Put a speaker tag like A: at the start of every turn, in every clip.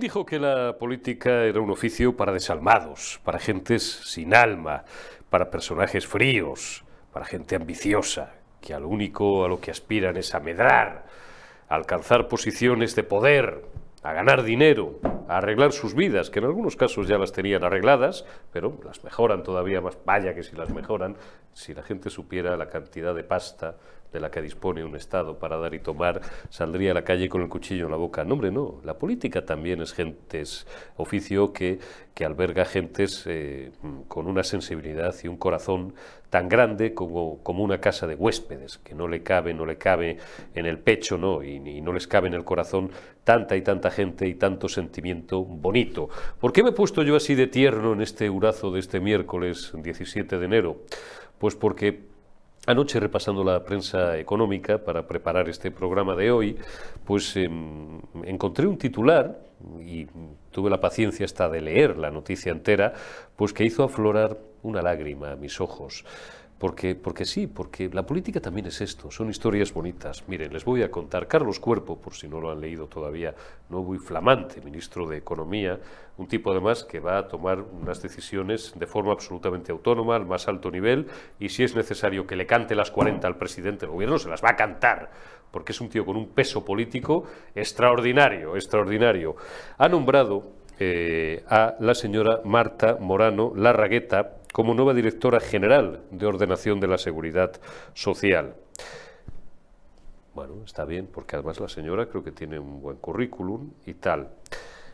A: ¿Quién dijo que la política era un oficio para desalmados, para gentes sin alma, para personajes fríos, para gente ambiciosa, que al único a lo que aspiran es a medrar, a alcanzar posiciones de poder, a ganar dinero, a arreglar sus vidas, que en algunos casos ya las tenían arregladas, pero las mejoran todavía más. Vaya que si las mejoran, si la gente supiera la cantidad de pasta de la que dispone un Estado para dar y tomar, saldría a la calle con el cuchillo en la boca. No, hombre, no. La política también es gentes, oficio que, que alberga gentes eh, con una sensibilidad y un corazón tan grande como, como, una casa de huéspedes, que no le cabe, no le cabe en el pecho, ¿no? Y, y, no les cabe en el corazón tanta y tanta gente y tanto sentimiento bonito. ¿Por qué me he puesto yo así de tierno en este urazo de este miércoles 17 de enero? Pues porque Anoche, repasando la prensa económica para preparar este programa de hoy, pues eh, encontré un titular y tuve la paciencia hasta de leer la noticia entera, pues que hizo aflorar una lágrima a mis ojos. Porque, porque sí, porque la política también es esto, son historias bonitas. Miren, les voy a contar. Carlos Cuerpo, por si no lo han leído todavía, nuevo y flamante ministro de Economía, un tipo además que va a tomar unas decisiones de forma absolutamente autónoma, al más alto nivel, y si es necesario que le cante las 40 al presidente del gobierno, se las va a cantar, porque es un tío con un peso político extraordinario, extraordinario. Ha nombrado eh, a la señora Marta Morano Larragueta, como nueva directora general de Ordenación de la Seguridad Social. Bueno, está bien, porque además la señora creo que tiene un buen currículum y tal.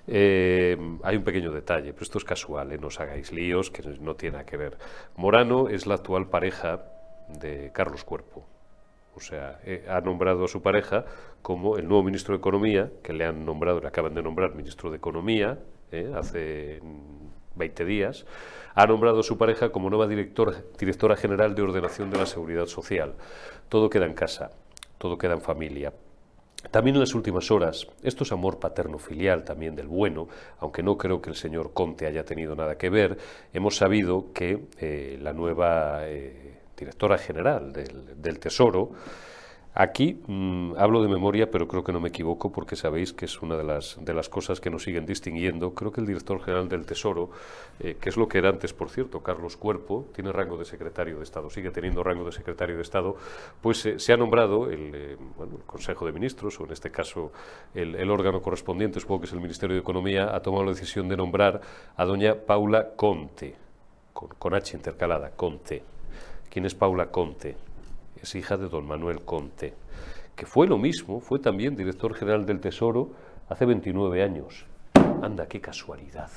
A: Eh, hay un pequeño detalle, pero esto es casual, ¿eh? no os hagáis líos, que no tiene que ver. Morano es la actual pareja de Carlos Cuerpo. O sea, eh, ha nombrado a su pareja como el nuevo ministro de Economía, que le han nombrado, le acaban de nombrar ministro de Economía hace 20 días, ha nombrado a su pareja como nueva directora, general de ordenación de la seguridad social. Todo queda en casa, todo queda en familia. También en las últimas horas, esto es amor paterno-filial también del bueno, aunque no creo que el señor Conte haya tenido nada que ver, hemos sabido que eh, la nueva eh, directora general del Tesoro, Aquí mmm, hablo de memoria, pero creo que no me equivoco porque sabéis que es una de las, de las cosas que nos siguen distinguiendo. Creo que el director general del Tesoro, eh, que es lo que era antes, por cierto, Carlos Cuerpo, tiene rango de secretario de Estado, sigue teniendo rango de secretario de Estado, pues eh, se ha nombrado el, eh, bueno, el, Consejo de Ministros, o en este caso el, el, órgano correspondiente, supongo que es el Ministerio de Economía, ha tomado la decisión de nombrar a doña Paula Conte, con, con H intercalada, Conte. ¿Quién es Paula Conte? Hija de don Manuel Conte, que fue lo mismo, fue también director general del Tesoro hace 29 años. Anda, qué casualidad.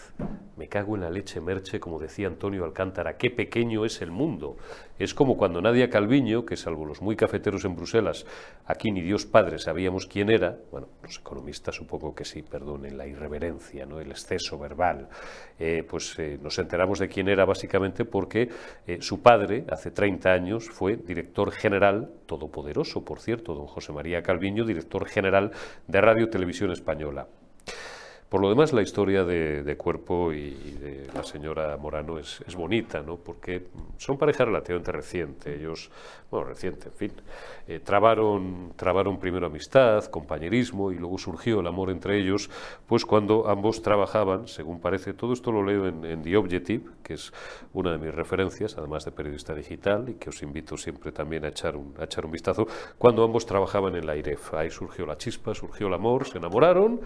A: Me cago en la leche merche, como decía Antonio Alcántara, qué pequeño es el mundo. Es como cuando Nadia Calviño, que salvo los muy cafeteros en Bruselas, aquí ni Dios Padre sabíamos quién era, bueno, los economistas supongo que sí, perdonen la irreverencia, ¿no? el exceso verbal, eh, pues eh, nos enteramos de quién era básicamente porque eh, su padre, hace 30 años, fue director general, todopoderoso, por cierto, don José María Calviño, director general de Radio Televisión Española. Por lo demás, la historia de, de Cuerpo y, de la señora Morano es, es, bonita, ¿no? porque son pareja relativamente reciente. Ellos, bueno, reciente, en fin, eh, trabaron, trabaron primero amistad, compañerismo y luego surgió el amor entre ellos, pues cuando ambos trabajaban, según parece, todo esto lo leo en, en The Objective, que es una de mis referencias, además de periodista digital, y que os invito siempre también a echar un, a echar un vistazo, cuando ambos trabajaban en la IREF. Ahí surgió la chispa, surgió el amor, se enamoraron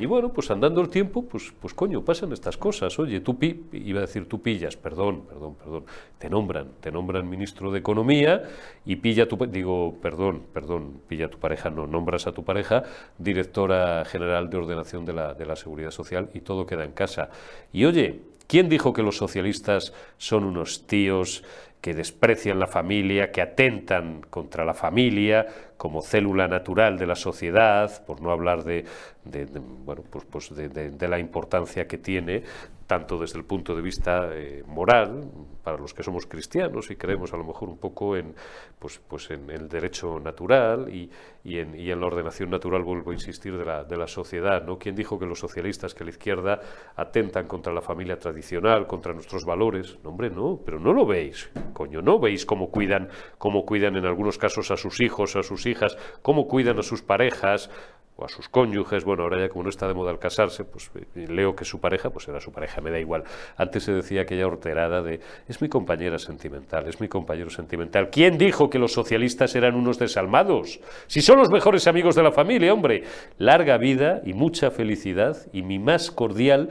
A: y bueno, pues andando dando el tiempo, pues, pues coño, pasan estas cosas. Oye, tú pi, iba a decir tú pillas, perdón, perdón, perdón, te nombran, te nombran ministro de Economía y pilla tu, digo, perdón, perdón, pilla tu pareja, no, nombras a tu pareja directora general de ordenación de la, de la Seguridad Social y todo queda en casa. Y oye, ¿quién dijo que los socialistas son unos tíos que desprecian la familia, que atentan contra la familia como célula natural de la sociedad, por no hablar de, de, bueno, pues, pues de, de, la importancia que tiene, tanto desde el punto de vista eh, moral, para los que somos cristianos y creemos a lo mejor un poco en, pues, pues en el derecho natural y, y, en, y en la ordenación natural, vuelvo a insistir, de la, de la sociedad. ¿no? ¿Quién dijo que los socialistas, que la izquierda atentan contra la familia tradicional, contra nuestros valores? No, hombre, no, pero no lo veis, coño, no veis cómo cuidan, cómo cuidan en algunos casos a sus hijos, a sus hijas, cómo cuidan a sus parejas, o a sus cónyuges, bueno, ahora ya como no está de moda el casarse, pues eh, leo que su pareja, pues era su pareja, me da igual. Antes se decía aquella horterada de, es mi compañera sentimental, es mi compañero sentimental. ¿Quién dijo que los socialistas eran unos desalmados? Si son los mejores amigos de la familia, hombre. Larga vida y mucha felicidad y mi más cordial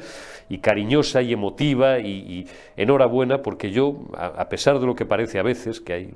A: y cariñosa y emotiva y, enhorabuena porque yo, a pesar de lo que parece a veces, que hay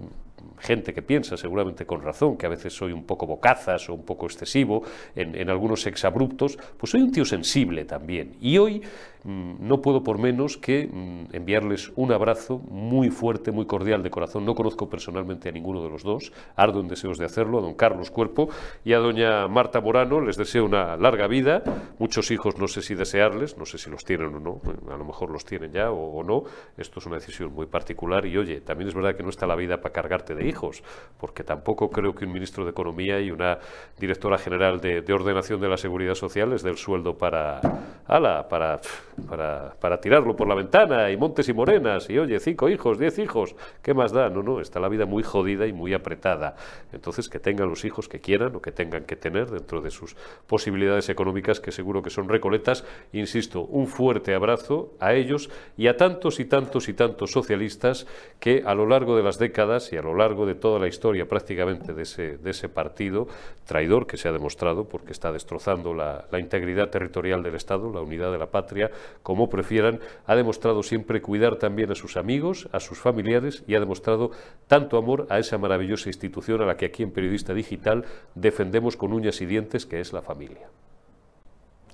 A: gente que piensa, seguramente con razón, que a veces soy un poco bocazas o un poco excesivo en, en algunos exabruptos, pues soy un tío sensible también. Y hoy no puedo por menos que mm, enviarles un abrazo muy fuerte, muy cordial de corazón. No conozco personalmente a ninguno de los dos, ardo en deseos de hacerlo, a don Carlos Cuerpo y a doña Marta Morano. Les deseo una larga vida, muchos hijos no sé si desearles, no sé si los tienen o no, a lo mejor los tienen ya o, no. Esto es una decisión muy particular y oye, también es verdad que no está la vida para cargarte de hijos, porque tampoco creo que un ministro de Economía y una directora general de, Ordenación de la Seguridad Social les dé el sueldo para, ala, para para, para, tirarlo por la ventana y montes y morenas y oye, cinco hijos, diez hijos, ¿qué más da? No, no, está la vida muy jodida y muy apretada. Entonces, que tengan los hijos que quieran o que tengan que tener dentro de sus posibilidades económicas, que seguro que son recoletas. Insisto, un fuerte abrazo a ellos y a tantos y tantos y tantos socialistas que a lo largo de las décadas y a lo largo de toda la historia prácticamente de ese, de ese partido traidor que se ha demostrado porque está destrozando la, la integridad territorial del Estado, la unidad de la patria, como prefieran, ha demostrado siempre cuidar también a sus amigos, a sus familiares y ha demostrado tanto amor a esa maravillosa institución a la que aquí en Periodista Digital defendemos con uñas y dientes, que es la familia.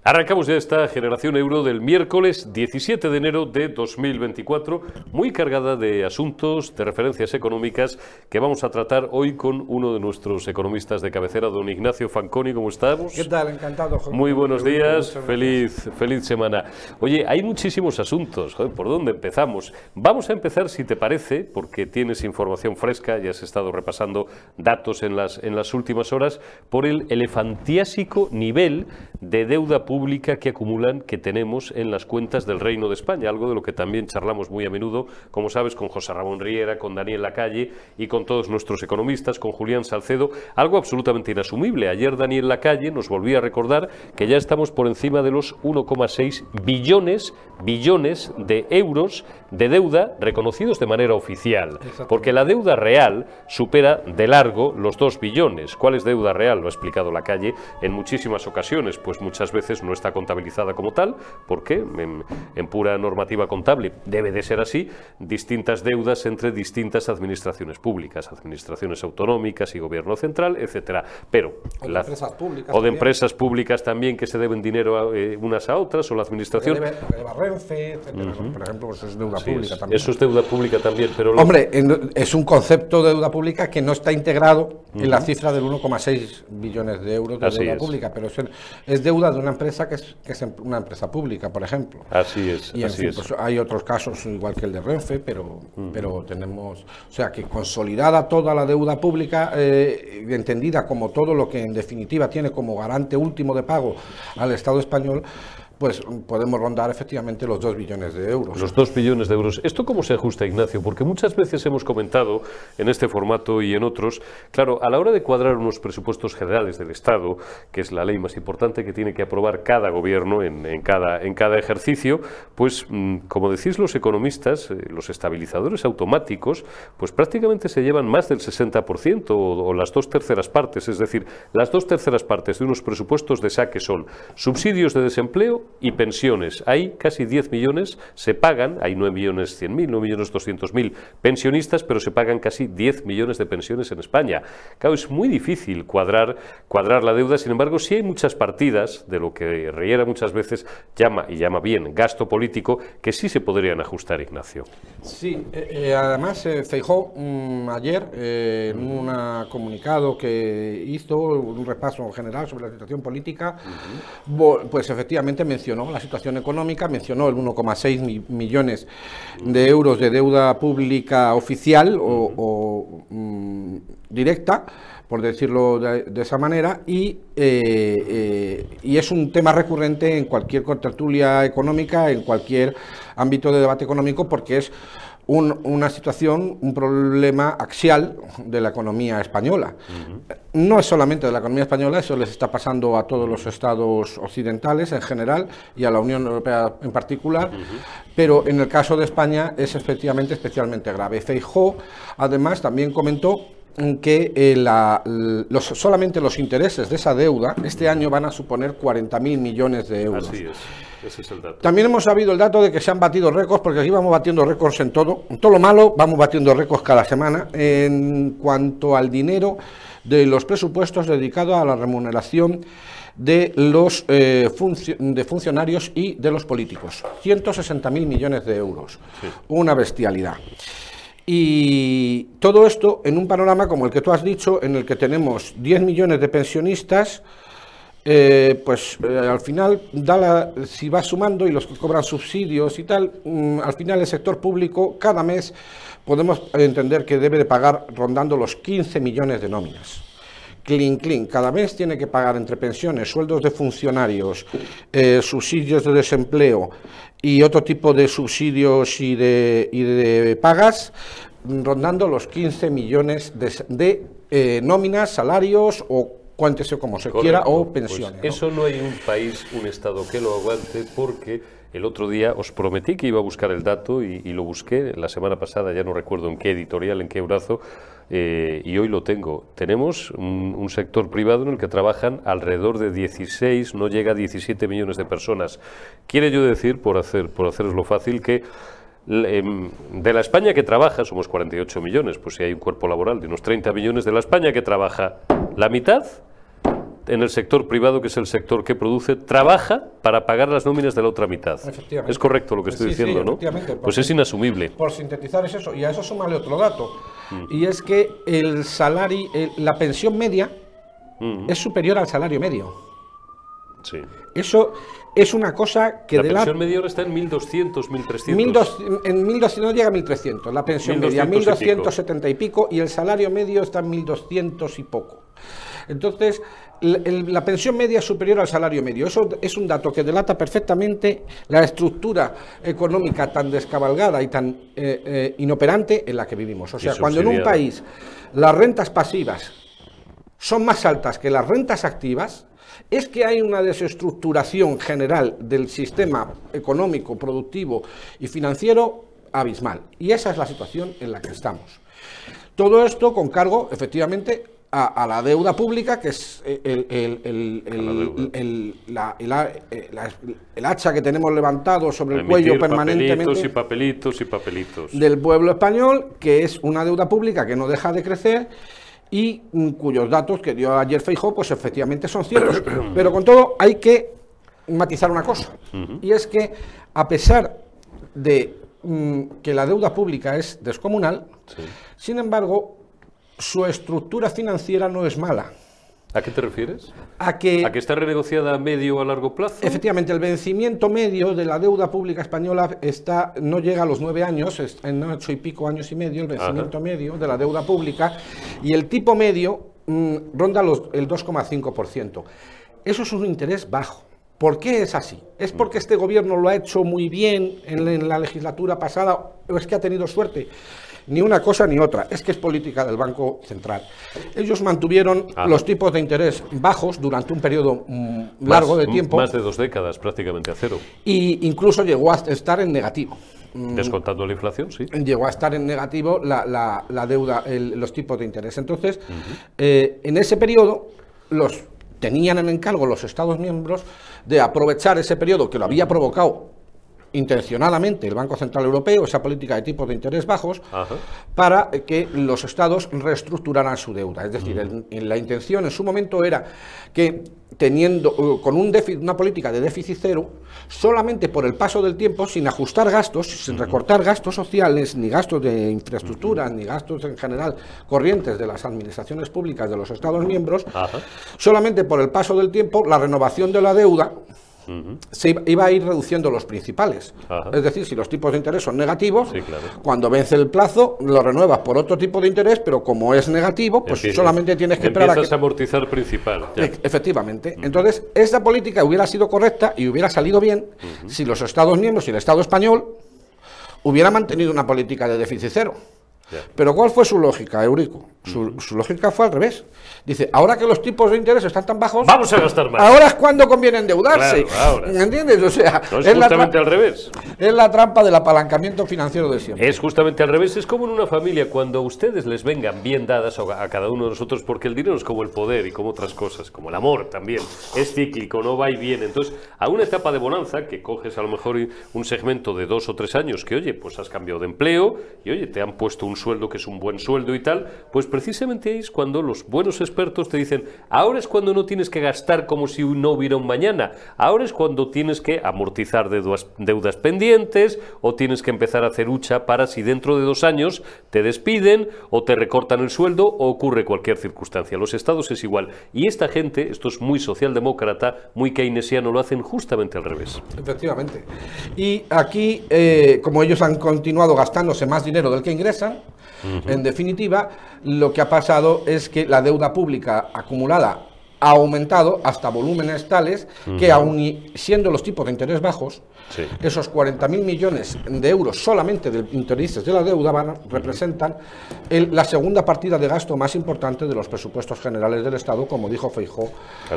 A: Arrancamos ya esta generación euro del miércoles 17 de enero de 2024, muy cargada de asuntos, de referencias económicas que vamos a tratar hoy con uno de nuestros economistas de cabecera, don Ignacio Fanconi. ¿Cómo estamos?
B: ¿Qué tal? Encantado.
A: Muy buenos días, feliz, feliz semana. Oye, hay muchísimos asuntos. ¿Por dónde empezamos? Vamos a empezar, si te parece, porque tienes información fresca, y has estado repasando datos en las, en las últimas horas, por el elefantiásico nivel de deuda pública pública que acumulan, que tenemos en las cuentas del Reino de España, algo de lo que también charlamos muy a menudo, como sabes, con José Ramón Riera, con Daniel Lacalle y con todos nuestros economistas, con Julián Salcedo, algo absolutamente inasumible. Ayer Daniel Lacalle nos volvía a recordar que ya estamos por encima de los 1,6 billones, billones de euros de deuda reconocidos de manera oficial, porque la deuda real supera de largo los 2 billones. ¿Cuál es deuda real? Lo ha explicado Lacalle en muchísimas ocasiones, pues muchas veces no está contabilizada como tal, porque en, en, pura normativa contable debe de ser así, distintas deudas entre distintas administraciones públicas, administraciones autonómicas y gobierno central, etcétera. Pero
B: o de, empresas, públicas
A: o de empresas públicas también que se deben dinero eh, unas a otras, o la administración.
B: Debe, Renfe, etcétera, por ejemplo, pues es deuda pública también.
A: Eso es deuda pública también, pero...
B: Hombre, es un concepto de deuda pública que no está integrado en la cifra del 1,6 billones de euros de deuda pública, pero es, es deuda de una empresa que es, que es una empresa pública, por ejemplo.
A: Así es.
B: Y
A: así
B: pues, hay otros casos igual que el de Renfe, pero, pero tenemos, o sea, que consolidada toda la deuda pública, eh, entendida como todo lo que en definitiva tiene como garante último de pago al Estado español, pues podemos rondar efectivamente los 2 billones de euros.
A: Los 2 billones de euros. ¿Esto cómo se ajusta, Ignacio? Porque muchas veces hemos comentado en este formato y en otros, claro, a la hora de cuadrar unos presupuestos generales del Estado, que es la ley más importante que tiene que aprobar cada gobierno en, cada, en cada ejercicio, pues mm, como decís los economistas, eh, los estabilizadores automáticos, pues prácticamente se llevan más del 60% o, o las dos terceras partes, es decir, las dos terceras partes de unos presupuestos de saque son subsidios de desempleo y pensiones. Hay casi 10 millones, se pagan, hay 9 millones 100 mil, 9 millones 200 mil pensionistas, pero se pagan casi 10 millones de pensiones en España. Claro, es muy difícil cuadrar, cuadrar la deuda, sin embargo, sí hay muchas partidas de lo que Riera muchas veces llama, y llama bien, gasto político, que sí se podrían ajustar, Ignacio.
B: Sí, eh, eh, además eh, Feijó mm, ayer en un comunicado que hizo, un repaso general sobre la situación política, pues efectivamente mencionó la situación económica, mencionó el 1,6 millones de euros de deuda pública oficial o, mm, directa, por decirlo de, esa manera, y, eh, eh, y, es un tema recurrente en cualquier tertulia económica, en cualquier ámbito de debate económico, porque es una situación, un problema axial de la economía española. No es solamente de la economía española, eso les está pasando a todos los estados occidentales en general y a la Unión Europea en particular, pero en el caso de España es efectivamente especialmente grave. Feijó, además, también comentó que eh, solamente los intereses de esa deuda este año van a suponer 40.000 millones de euros.
A: Así es. Ese es el dato.
B: También hemos sabido el dato de que se han batido récords, porque aquí vamos batiendo récords en todo. En todo lo malo vamos batiendo récords cada semana en cuanto al dinero de los presupuestos dedicados a la remuneración de los eh, de funcionarios y de los políticos. 160.000 millones de euros. Una bestialidad. Y todo esto en un panorama como el que tú has dicho, en el que tenemos 10 millones de pensionistas, eh, pues eh, al final, da si va sumando y los que cobran subsidios y tal, mm, al final el sector público cada mes podemos entender que debe de pagar rondando los 15 millones de nóminas. Clean, clean. Cada mes tiene que pagar entre pensiones, sueldos de funcionarios, eh, subsidios de desempleo y otro tipo de subsidios y de, y de pagas, rondando los 15 millones de, de nóminas, salarios o cuéntese como se quiera, o pues pensiones.
A: eso ¿no? hay un país, un Estado que lo aguante porque el otro día os prometí que iba a buscar el dato y, lo busqué la semana pasada, ya no recuerdo en qué editorial, en qué brazo, eh, y hoy lo tengo. Tenemos un, sector privado en el que trabajan alrededor de 16, no llega a 17 millones de personas. Quiere yo decir, por, hacer, por haceroslo fácil, que em, de la España que trabaja, somos 48 millones, pues si hay un cuerpo laboral de unos 30 millones, de la España que trabaja la mitad en el sector privado, que es el sector que produce, trabaja para pagar las nóminas de la otra mitad. Es correcto lo que estoy diciendo, ¿no? Pues es inasumible.
B: Por sintetizar es eso. Y a eso súmale otro dato. Mm. Y es que el salario, la pensión media mm. es superior al salario medio.
A: Sí.
B: Eso es una cosa que...
A: La pensión media ahora está en 1.200, 1.300.
B: en 1.200 no llega a 1.300, la pensión media, 1.270 y pico, y el salario medio está en 1.200 y poco. Entonces, la pensión media es superior al salario medio. Eso es un dato que delata perfectamente la estructura económica tan descabalgada y tan eh, eh, inoperante en la que vivimos. O sea, cuando en un país las rentas pasivas son más altas que las rentas activas, es que hay una desestructuración general del sistema económico, productivo y financiero abismal. Y esa es la situación en la que estamos. Todo esto con cargo, efectivamente, a, la deuda pública, que es el, hacha que tenemos levantado sobre el cuello permanentemente.
A: y papelitos y papelitos.
B: Del pueblo español, que es una deuda pública que no deja de crecer y mm, cuyos datos que dio ayer Feijó, pues efectivamente son ciertos. Pero con todo hay que matizar una cosa, y es que a pesar de mm, que la deuda pública es descomunal, sin embargo, su estructura financiera no es mala.
A: ¿A qué te refieres?
B: A que,
A: ¿A que está renegociada a medio o a largo plazo?
B: Efectivamente, el vencimiento medio de la deuda pública española está, no llega a los nueve años, en ocho y pico años y medio, el vencimiento medio de la deuda pública, y el tipo medio mm, ronda los, el 2,5%. Eso es un interés bajo. ¿Por qué es así? ¿Es porque este gobierno lo ha hecho muy bien en la legislatura pasada o es que ha tenido suerte? Ni una cosa ni otra, es que es política del Banco Central. Ellos mantuvieron los tipos de interés bajos durante un periodo mm, largo de tiempo.
A: Más de dos décadas, prácticamente a cero.
B: Y incluso llegó a estar en negativo.
A: Mm, Descontando la inflación, sí.
B: Llegó a estar en negativo la, deuda, los tipos de interés. Entonces, eh, en ese periodo, los tenían en encargo los Estados miembros de aprovechar ese periodo que lo había provocado intencionadamente el Banco Central Europeo, esa política de tipos de interés bajos, para que los estados reestructuraran su deuda. Es decir, en, la intención en su momento era que teniendo uh, con un una política de déficit cero, solamente por el paso del tiempo, sin ajustar gastos, sin recortar gastos sociales, ni gastos de infraestructura, ni gastos en general corrientes de las administraciones públicas de los Estados miembros, solamente por el paso del tiempo, la renovación de la deuda se iba a ir reduciendo los principales. Es decir, si los tipos de interés son negativos, cuando vence el plazo, lo renuevas por otro tipo de interés, pero como es negativo, pues solamente tienes que esperar a
A: que... amortizar principal.
B: Efectivamente. Entonces, esta política hubiera sido correcta y hubiera salido bien si los Estados miembros y el Estado español hubiera mantenido una política de déficit cero. Pero ¿cuál fue su lógica, Eurico? Su, lógica fue al revés. Dice, ahora que los tipos de interés están tan bajos...
A: Vamos a gastar más.
B: Ahora es cuando conviene endeudarse. ¿Me ¿Entiendes?
A: O sea, es, justamente al revés.
B: Es la trampa del apalancamiento financiero de siempre.
A: Es justamente al revés. Es como en una familia, cuando ustedes les vengan bien dadas a cada uno de nosotros, porque el dinero es como el poder y como otras cosas, como el amor también. Es cíclico, no va y viene. Entonces, a una etapa de bonanza, que coges a lo mejor un segmento de dos o tres años, que oye, pues has cambiado de empleo y oye, te han puesto un sueldo que es un buen sueldo y tal, pues precisamente es cuando los buenos expertos te dicen, ahora es cuando no tienes que gastar como si no hubiera un mañana, ahora es cuando tienes que amortizar deudas, deudas pendientes o tienes que empezar a hacer hucha para si dentro de dos años te despiden o te recortan el sueldo o ocurre cualquier circunstancia. Los estados es igual. Y esta gente, esto es muy socialdemócrata, muy keynesiano, lo hacen justamente al revés.
B: Efectivamente. Y aquí, eh, como ellos han continuado gastándose más dinero del que ingresan, en definitiva, lo que ha pasado es que la deuda pública acumulada ha aumentado hasta volúmenes tales que aun siendo los tipos de interés bajos, esos 40.000 millones de euros solamente de intereses de la deuda van, representan la segunda partida de gasto más importante de los presupuestos generales del Estado, como dijo Feijó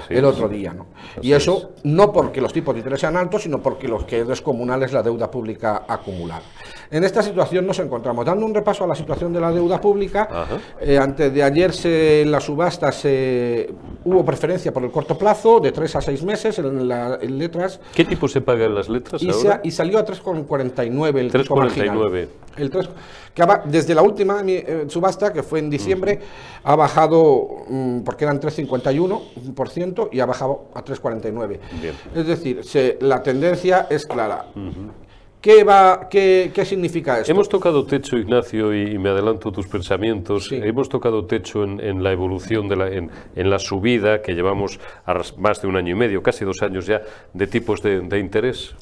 B: el otro día. Y eso no porque los tipos de interés sean altos, sino porque los que es descomunal es la deuda pública acumulada. En esta situación nos encontramos. Dando un repaso a la situación de la deuda pública, eh, antes de ayer se, en la subasta se, hubo preferencia por el corto plazo, de 3 a 6 meses en, letras.
A: ¿Qué tipo se paga en las letras
B: y, y salió a 3,49 el
A: 3,49.
B: El 3, que desde la última eh, subasta, que fue en diciembre, ha bajado, mm, porque eran 3,51% y ha bajado a 3,49. Es decir, la tendencia es clara. ¿Qué, va, qué, qué, significa esto?
A: Hemos tocado techo, Ignacio, y, me adelanto tus pensamientos. Hemos tocado techo en, la evolución, de la, en, la subida que llevamos a más de un año y medio, casi dos años ya, de tipos de, de interés.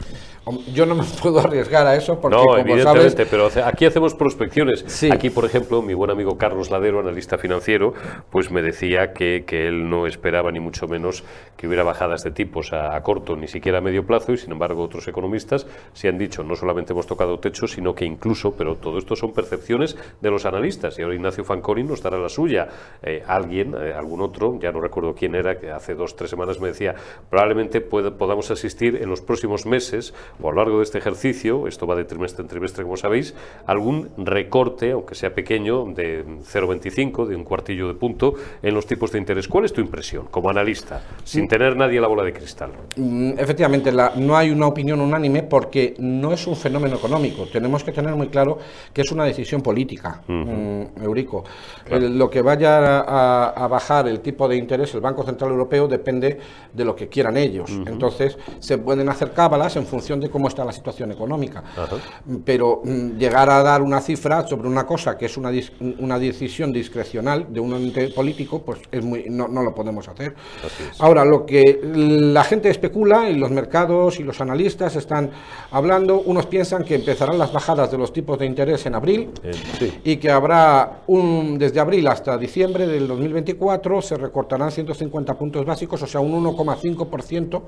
B: Yo no me puedo arriesgar a eso porque,
A: no,
B: como
A: evidentemente, pero aquí hacemos prospecciones. Aquí, por ejemplo, mi buen amigo Carlos Ladero, analista financiero, pues me decía que, que él no esperaba ni mucho menos que hubiera bajadas de tipos a, corto, ni siquiera a medio plazo, y sin embargo otros economistas se han dicho, no solamente hemos tocado techo, sino que incluso, pero todo esto son percepciones de los analistas, y ahora Ignacio Fanconi nos dará la suya. Eh, alguien, eh, algún otro, ya no recuerdo quién era, que hace dos, tres semanas me decía, probablemente podamos asistir en los próximos meses o a lo largo de este ejercicio, esto va de trimestre en trimestre como sabéis, algún recorte, aunque sea pequeño, de 0,25, de un cuartillo de punto, en los tipos de interés. ¿Cuál es tu impresión como analista, sin tener nadie la bola de cristal?
B: Mm, efectivamente, no hay una opinión unánime porque no es un fenómeno económico. Tenemos que tener muy claro que es una decisión política, mm, Eurico. lo que vaya a, bajar el tipo de interés el Banco Central Europeo depende de lo que quieran ellos. Entonces, se pueden hacer cábalas en función de cómo está la situación económica. Pero mm, llegar a dar una cifra sobre una cosa que es una, una decisión discrecional de un ente político, pues es muy, no, no lo podemos hacer. Ahora, lo que la gente especula y los mercados y los analistas están hablando, unos piensan que empezarán las bajadas de los tipos de interés en abril eh, y que habrá un, desde abril hasta diciembre del 2024 se recortarán 150 puntos básicos, o sea, un 1,5%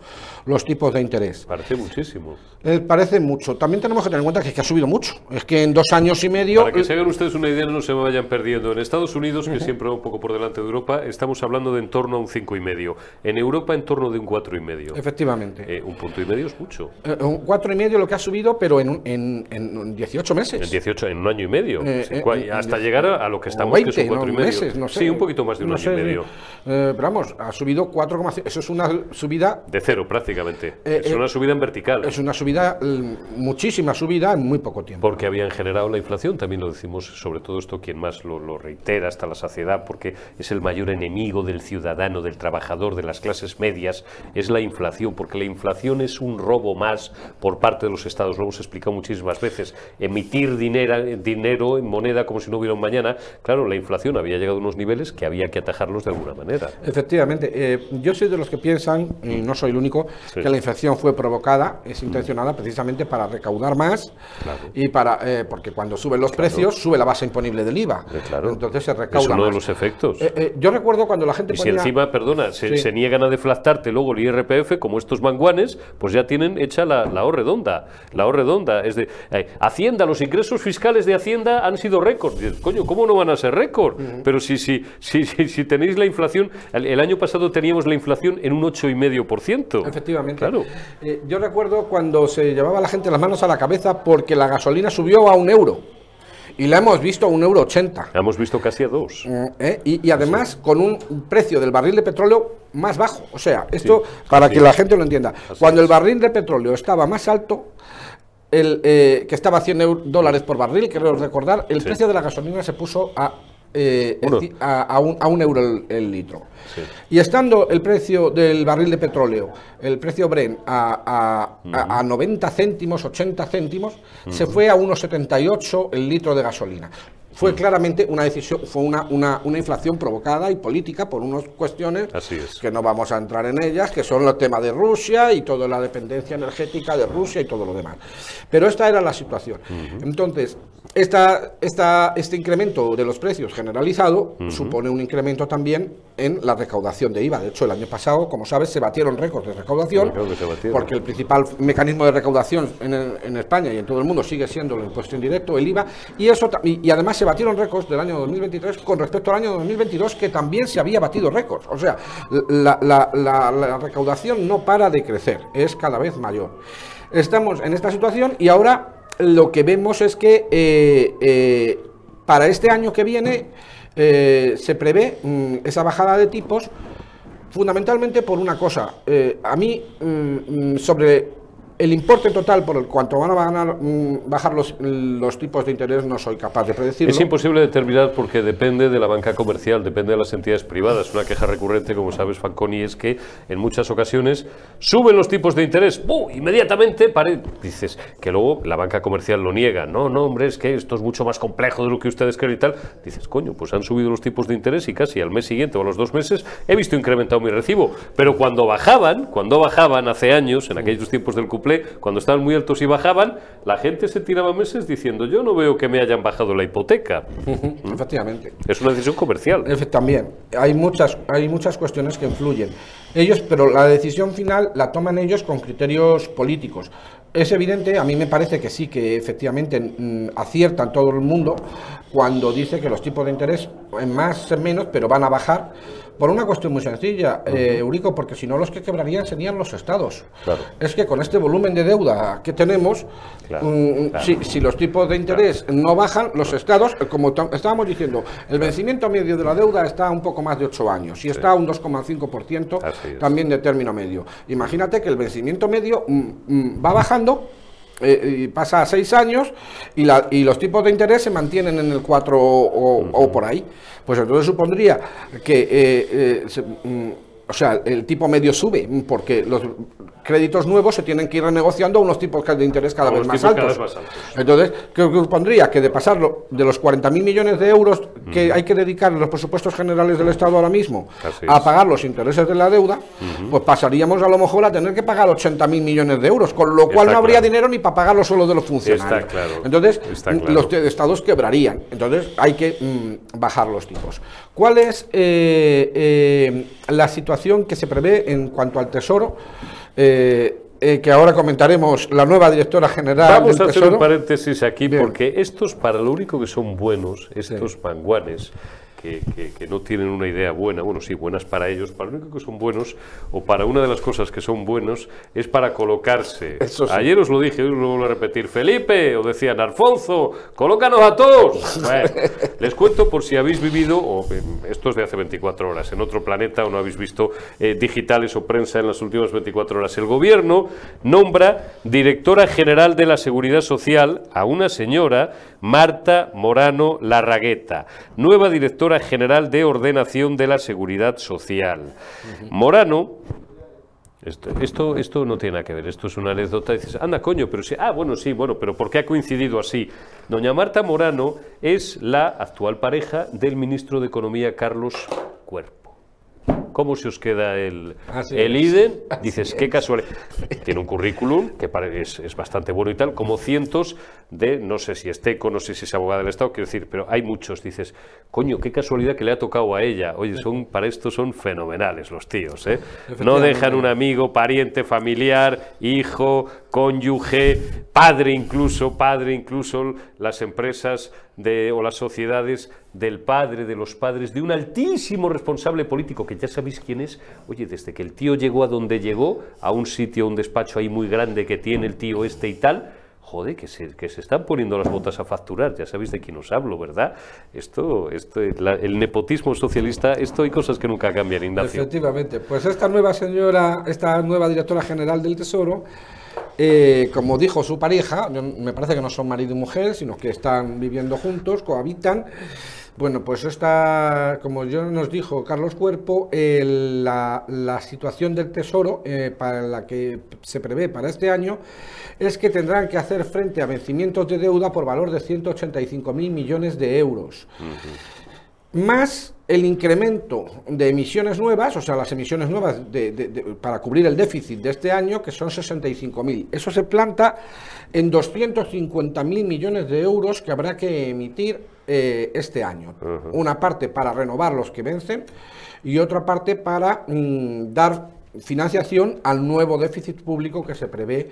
B: los tipos de interés.
A: Parece muchísimo.
B: Eh, parece mucho. También tenemos que tener en cuenta que, que, ha subido mucho. Es que en dos años y medio...
A: Para que se hagan ustedes una idea, no se vayan perdiendo. En Estados Unidos, que siempre va un poco por delante de Europa, estamos hablando de en torno a un 5,5. En Europa, en torno de un 4,5.
B: Efectivamente.
A: Eh, un punto y medio es mucho.
B: Eh, un 4,5 lo que ha subido, pero en, en, en 18 meses.
A: En 18, en un año y medio. hasta llegar a, lo que estamos, 20, que son 4 y medio. Meses, no sé, sí, un poquito más de un año y medio.
B: pero vamos, ha subido 4,5. Eso es una subida...
A: De cero, prácticamente. es una subida en vertical.
B: Es una subida muchísima subida en muy poco tiempo.
A: Porque habían generado la inflación, también lo decimos, sobre todo esto quien más lo, reitera hasta la saciedad, porque es el mayor enemigo del ciudadano, del trabajador, de las clases medias, es la inflación, porque la inflación es un robo más por parte de los estados, lo hemos explicado muchísimas veces, emitir dinero, dinero en moneda como si no hubiera un mañana, claro, la inflación había llegado a unos niveles que había que atajarlos de alguna manera.
B: Efectivamente, eh, yo soy de los que piensan, y no soy el único, que la inflación fue provocada, es intencional precisamente para recaudar más y para eh, porque cuando suben los precios sube la base imponible del IVA.
A: Eh, claro.
B: Entonces se recauda
A: Es uno de
B: más.
A: los efectos.
B: Eh, eh, yo recuerdo cuando la gente
A: Y si encima, perdona, se,
B: Sí.
A: se niegan a deflactarte luego el IRPF, como estos manguanes, pues ya tienen hecha la, la O redonda. La O redonda. Es de, Hacienda, los ingresos fiscales de Hacienda han sido récord. Coño, ¿cómo no van a ser récord? Pero si, si, si, si, si tenéis la inflación, el, el año pasado teníamos la inflación en un 8,5%.
B: Efectivamente.
A: Claro.
B: Yo recuerdo cuando se llevaba la gente las manos a la cabeza porque la gasolina subió a un euro. Y la hemos visto a un euro ochenta.
A: La hemos visto casi a dos.
B: Mm, ¿eh? Y, y además con un precio del barril de petróleo más bajo. O sea, esto para que la gente lo entienda. Cuando el barril de petróleo estaba más alto, el, eh, que estaba a 100 eur- dólares por barril, creo recordar, el precio de la gasolina se puso a, eh, a, a un, a un euro el, el litro.
A: Sí.
B: Y estando el precio del barril de petróleo, el precio Bren, a, a- a 90 céntimos, 80 céntimos, se fue a 1,78 el litro de gasolina. Fue claramente una decisión, fue una, una, una inflación provocada y política por unas cuestiones
A: Así es.
B: que no vamos a entrar en ellas, que son el tema de Rusia y toda la dependencia energética de Rusia y todo lo demás. Pero esta era la situación. Entonces, esta, esta, este incremento de los precios generalizado supone un incremento también en la recaudación de IVA. De hecho, el año pasado, como sabes, se batieron récords de recaudación, porque el principal mecanismo de recaudación en, en España y en todo el mundo sigue siendo el impuesto indirecto, el IVA, y, eso, y, y además se batieron récords del año 2023 con respecto al año 2022, que también se había batido récords. O sea, la, recaudación no para de crecer, es cada vez mayor. Estamos en esta situación y ahora lo que vemos es que eh, eh, para este año que viene eh, se prevé mm, esa bajada de tipos fundamentalmente por una cosa. A mí, mm, mm, sobre el importe total por el cuanto van a ganar, mm, bajar los, los tipos de interés, no soy capaz de predecirlo.
A: Es imposible determinar porque depende de la banca comercial, depende de las entidades privadas. Una queja recurrente, como sabes, Fanconi, es que en muchas ocasiones suben los tipos de interés, ¡buh! inmediatamente pare- dices que luego la banca comercial lo niega. No, no, hombre, es que esto es mucho más complejo de lo que ustedes creen y tal. Dices, coño, pues han subido los tipos de interés y casi al mes siguiente o a los dos meses he visto incrementado mi recibo. Pero cuando bajaban, cuando bajaban hace años, en aquellos tiempos del cuando estaban muy altos y bajaban, la gente se tiraba meses diciendo, yo no veo que me hayan bajado la hipoteca.
B: Efectivamente.
A: Es una decisión comercial.
B: También, hay muchas, hay muchas cuestiones que influyen. Ellos, pero la decisión final la toman ellos con criterios políticos. Es evidente, a mí me parece que sí, que efectivamente mm, aciertan todo el mundo cuando dice que los tipos de interés, en más en menos, pero van a bajar, por una cuestión muy sencilla, eh, Eurico, porque si no los que quebrarían serían los estados.
A: Claro.
B: Es que con este volumen de deuda que tenemos,
A: Claro,
B: mm,
A: claro.
B: si, si los tipos de interés no bajan, los estados, eh, como estábamos diciendo, el vencimiento medio de la deuda está un poco más de 8 años y está a un 2,5%
A: Así es.
B: también de término medio. Imagínate que el vencimiento medio mm, mm, va bajando. Eh, y pasa a 6 años y, la- y los tipos de interés se mantienen en el 4 o, o por ahí. Pues entonces supondría que, eh, eh, se- mm, o sea, el tipo medio sube porque los créditos nuevos se tienen que ir renegociando a unos tipos de interés cada vez más
A: cada
B: altos.
A: vez más altos.
B: Entonces, que supondría que de pasarlo de los 40.000 millones de euros que hay que dedicar en los presupuestos generales del Estado ahora mismo
A: Así
B: a pagar los intereses de la deuda, pues pasaríamos a lo mejor a tener que pagar 80.000 millones de euros, con lo cual
A: Está
B: no habría
A: claro.
B: dinero ni para pagar los sueldos de los funcionarios.
A: Está claro.
B: Entonces,
A: Está
B: mm,
A: claro.
B: los estados quebrarían. Entonces, hay que mm, bajar los tipos. ¿Cuál es eh, eh, la situación que se prevé en cuanto al Tesoro? Eh, eh, que ahora comentaremos la nueva directora general
A: Vamos
B: del
A: a hacer
B: Tesoro.
A: un paréntesis aquí
B: Bien.
A: porque estos para lo único que son buenos, estos manguanes que, que- que no tienen una idea buena, bueno, sí, buenas para ellos, para lo único que son buenos o para una de las cosas que son buenos es para colocarse.
B: Eso sí.
A: Ayer os lo dije, hoy os lo vuelvo a repetir, Felipe, o decían, Alfonso, colócanos a todos. Bueno, les cuento por si habéis vivido, o eh, esto es de hace 24 horas, en otro planeta o no habéis visto eh, digitales o prensa en las últimas 24 horas. El gobierno nombra directora general de la Seguridad Social a una señora, Marta Morano Larragueta, nueva directora general de Ordenación de la Seguridad Social. Morano esto, esto, esto no tiene nada que ver, esto es una anécdota. Dices, anda, coño, pero sí. Ah, bueno, sí, bueno, pero ¿por qué ha coincidido así? Doña Marta Morano es la actual pareja del ministro de Economía, Carlos Cuerpo. ¿Cómo se os queda el,
B: Así
A: el. IDEN? Dices,
B: es.
A: qué casualidad. Tiene un currículum que es, es bastante bueno y tal, como cientos de, no sé si es teco, no sé si es abogada del Estado, quiero decir, pero hay muchos. Dices, coño, qué casualidad que le ha tocado a ella. Oye, son para esto son fenomenales los tíos, ¿eh? No dejan un amigo, pariente, familiar, hijo, cónyuge, padre incluso, padre incluso, las empresas de, o las sociedades del padre, de los padres, de un altísimo responsable político, que ya sabéis quién es. Oye, desde que el tío llegó a donde llegó, a un sitio, un despacho ahí muy grande que tiene el tío este y tal, Joder, que se, que se están poniendo las botas a facturar, ya sabéis de quién os hablo, ¿verdad? Esto, esto la- el nepotismo socialista, esto hay cosas que nunca cambian, Ignacio.
B: Efectivamente. Pues esta nueva señora, esta nueva directora general del Tesoro, eh, como dijo su pareja, me parece que no son marido y mujer, sino que están viviendo juntos, cohabitan. Bueno, pues esta, como yo nos dijo Carlos Cuerpo, la, la situación del Tesoro eh, para la que se prevé para este año es que tendrán que hacer frente a vencimientos de deuda por valor de 185.000 millones de euros más el incremento de emisiones nuevas, o sea, las emisiones nuevas de- de- de- para cubrir el déficit de este año, que son 65.000. Eso se planta en 250.000 millones de euros que habrá que emitir eh, este año. Una parte para renovar los que vencen y otra parte para mm, dar financiación al nuevo déficit público que se prevé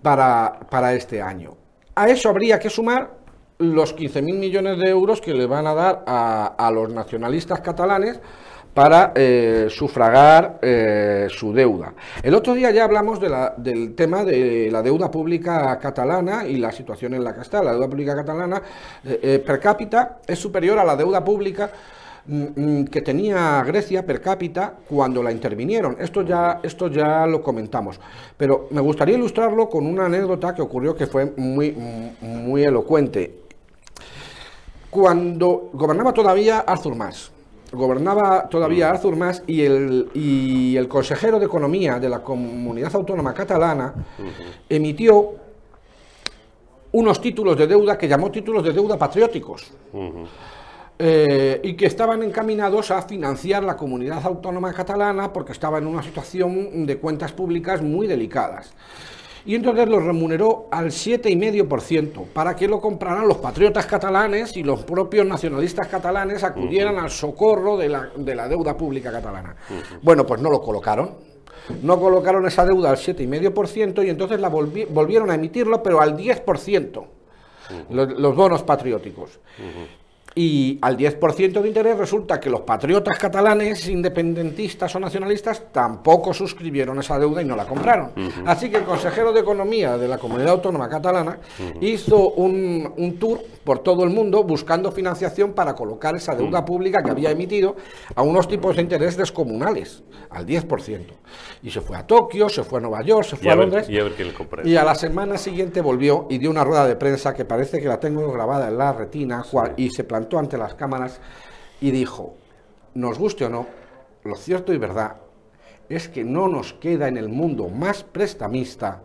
B: para, para este año. A eso habría que sumar los 15.000 millones de euros que le van a dar a, a los nacionalistas catalanes para eh, sufragar eh, su deuda. El otro día ya hablamos de la- del tema de la deuda pública catalana y la situación en la que está. La deuda pública catalana eh, per cápita es superior a la deuda pública mm, mm, que tenía Grecia per cápita cuando la intervinieron. Esto ya, esto ya lo comentamos. Pero me gustaría ilustrarlo con una anécdota que ocurrió que fue muy, muy elocuente. Cuando gobernaba todavía Arthur Mas, gobernaba todavía Arthur Mas y el, y el consejero de Economía de la Comunidad Autónoma Catalana emitió unos títulos de deuda que llamó títulos de deuda patrióticos eh, y que estaban encaminados a financiar la comunidad autónoma catalana porque estaba en una situación de cuentas públicas muy delicadas. Y entonces los remuneró al 7,5% para que lo compraran los patriotas catalanes y los propios nacionalistas catalanes acudieran al socorro de la, de la deuda pública catalana. Bueno, pues no lo colocaron. No colocaron esa deuda al 7,5% y entonces la volvi- volvieron a emitirlo, pero al 10%, los, los bonos patrióticos. Y al 10% de interés resulta que los patriotas catalanes, independentistas o nacionalistas, tampoco suscribieron esa deuda y no la compraron. Así que el consejero de Economía de la Comunidad Autónoma Catalana hizo un, un tour por todo el mundo buscando financiación para colocar esa deuda pública que había emitido a unos tipos de interés descomunales, al 10%. Y se fue a Tokio, se fue a Nueva York, se
A: Y
B: fue
A: a,
B: a
A: ver,
B: Londres.
A: y a ver quién le.
B: Y a la semana siguiente volvió y dio una rueda de prensa que parece que la tengo grabada en la retina y se ante las cámaras y dijo, nos guste o no, lo cierto y verdad es que no nos queda en el mundo más prestamista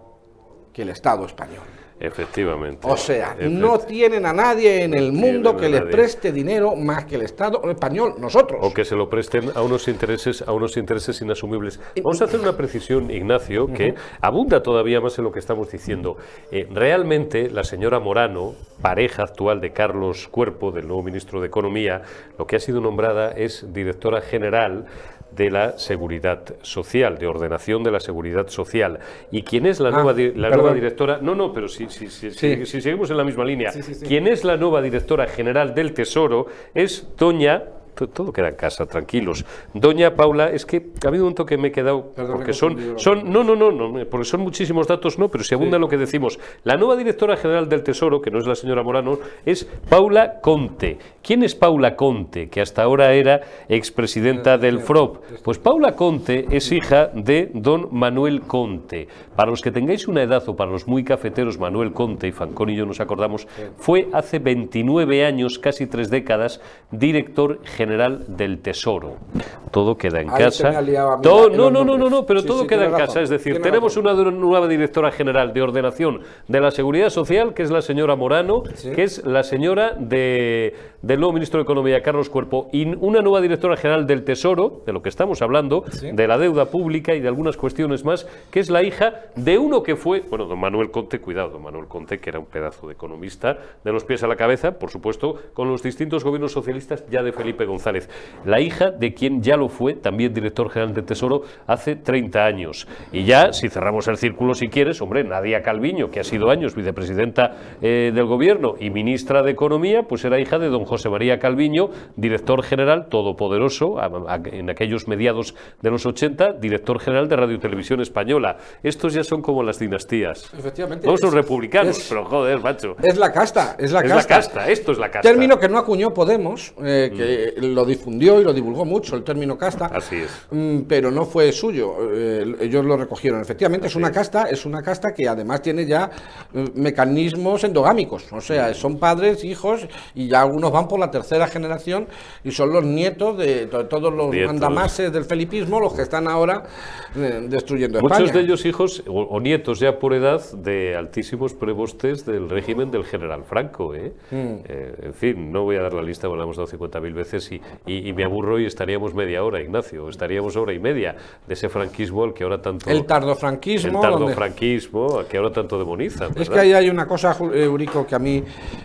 B: que el Estado español.
A: Efectivamente.
B: O sea, no tienen a nadie en el mundo que les
A: nadie.
B: preste dinero más que el Estado español, nosotros.
A: O que se lo presten a unos intereses, a unos intereses inasumibles. Vamos a hacer una precisión, Ignacio, que abunda todavía más en lo que estamos diciendo. Eh, realmente, la señora Morano, pareja actual de Carlos Cuerpo, del nuevo ministro de Economía, lo que ha sido nombrada es directora general de la seguridad social, de ordenación de la seguridad social. ¿Y quién es la,
B: Ah,
A: nueva, la nueva directora? No, no, pero si, si, si,
B: Sí.
A: si- seguimos en la misma línea,
B: Sí, sí, sí.
A: quien es la nueva directora general del Tesoro es doña todo queda en casa, tranquilos. Doña Paula, es que ha habido un toque que me he quedado, porque son, son, no, no, no, no, porque son muchísimos datos, no, pero si abunda lo que decimos. La nueva directora general del Tesoro, que no es la señora Morano, es Paula Conte. ¿Quién es Paula Conte, que hasta ahora era expresidenta del FROP? Pues Paula Conte es hija de don Manuel Conte. Para los que tengáis una edad o para los muy cafeteros, Manuel Conte, y Fancón y yo nos acordamos, fue hace 29 años, casi tres décadas, director general del Tesoro. Todo queda en
B: Ahí
A: casa. Todo- no, no, no, no, no, pero
B: Sí,
A: todo
B: sí,
A: queda en casa. Es decir, tenemos
B: razón.
A: una nueva directora general de ordenación de la seguridad social, que es la señora Morano,
B: Sí.
A: que es la señora de, del del nuevo ministro de Economía, Carlos Cuerpo, y una nueva directora general del Tesoro, de lo que estamos hablando, de la deuda pública y de algunas cuestiones más, que es la hija de uno que fue, bueno, don Manuel Conte, cuidado, don Manuel Conte, que era un pedazo de economista, de los pies a la cabeza, por supuesto, con los distintos gobiernos socialistas ya de Felipe González. La hija de quien ya lo fue, también director general del Tesoro, hace 30 años. Y ya, si cerramos el círculo, si quieres, hombre, Nadia Calviño, que ha sido años vicepresidenta eh, del gobierno y ministra de Economía, pues era hija de don José María Calviño, director general todopoderoso en aquellos mediados de los 80, director general de Radio y Televisión Española. Estos ya son como las dinastías.
B: Efectivamente.
A: No son republicanos, pero joder, macho.
B: Es la casta, es la
A: es
B: casta.
A: la casta, esto es la casta.
B: Término que no acuñó Podemos, eh, que lo difundió y lo divulgó mucho, el término casta.
A: Así es.
B: Mm, pero no fue suyo, ellos lo recogieron. Efectivamente, es una casta, es una casta que además tiene ya eh, mecanismos endogámicos, o sea, son padres, hijos, y ya algunos van por la tercera generación y son los nietos de, to- todos los
A: Nietos.
B: mandamases del felipismo los que están ahora destruyendo
A: Muchos
B: España.
A: de ellos hijos o, o nietos ya por edad de altísimos prebostes del régimen del general Franco. ¿eh?
B: Mm.
A: Eh, en fin, no voy a dar la lista, porque la hemos dado 50.000 veces y, y- y me aburro y estaríamos media hora, Ignacio, estaríamos hora y media de ese franquismo al que ahora tanto...
B: El
A: el
B: tardofranquismo. donde-
A: tardofranquismo al que ahora tanto demonizan.
B: Es
A: ¿verdad?
B: que ahí hay una cosa, eh, Eurico, que a mí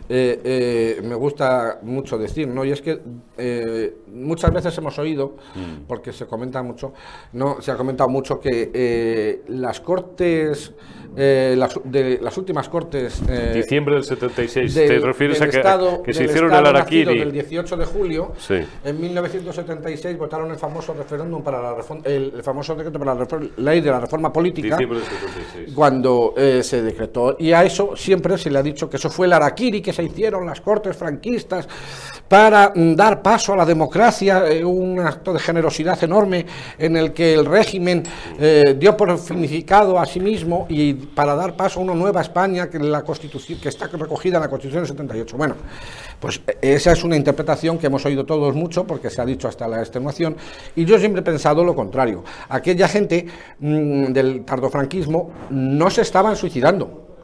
B: eh, eh, me gusta mucho decir, ¿no? Y es que eh, muchas veces hemos oído,
A: Mm.
B: porque se comenta mucho, no, se ha comentado mucho que las cortes, eh, las, de las últimas cortes
A: Diciembre del 76,
B: del-
A: ¿te refieres a que,
B: Estado-
A: que se hicieron el Araquiri?
B: del 18 de julio,
A: Sí.
B: En 1976 votaron el famoso referéndum para la el, el famoso decreto para la ley de la reforma política
A: Diciembre del 76.
B: cuando eh, se decretó. Y a eso siempre se le ha dicho que eso fue el araquiri que se hicieron las cortes franquistas para mm, dar paso a la democracia, eh, un acto de generosidad enorme en el que el régimen eh, dio por significado a sí mismo y para dar paso a una nueva España que, la constitución, que está recogida en la Constitución del 78. Bueno, pues eh, esa es una interpretación que hemos oído todos mucho porque se ha dicho hasta la extenuación y yo siempre he pensado lo contrario. Aquella gente mm, del tardofranquismo no se estaban suicidando,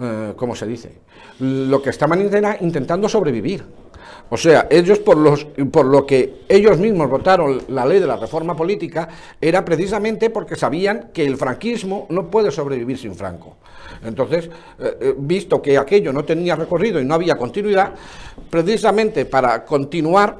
B: eh, como se dice. Lo que estaban intentando sobrevivir. O sea, ellos por, los, por lo que ellos mismos votaron la ley de la reforma política era precisamente porque sabían que el franquismo no puede sobrevivir sin Franco. Entonces, eh, eh, visto que aquello no tenía recorrido y no había continuidad, precisamente para continuar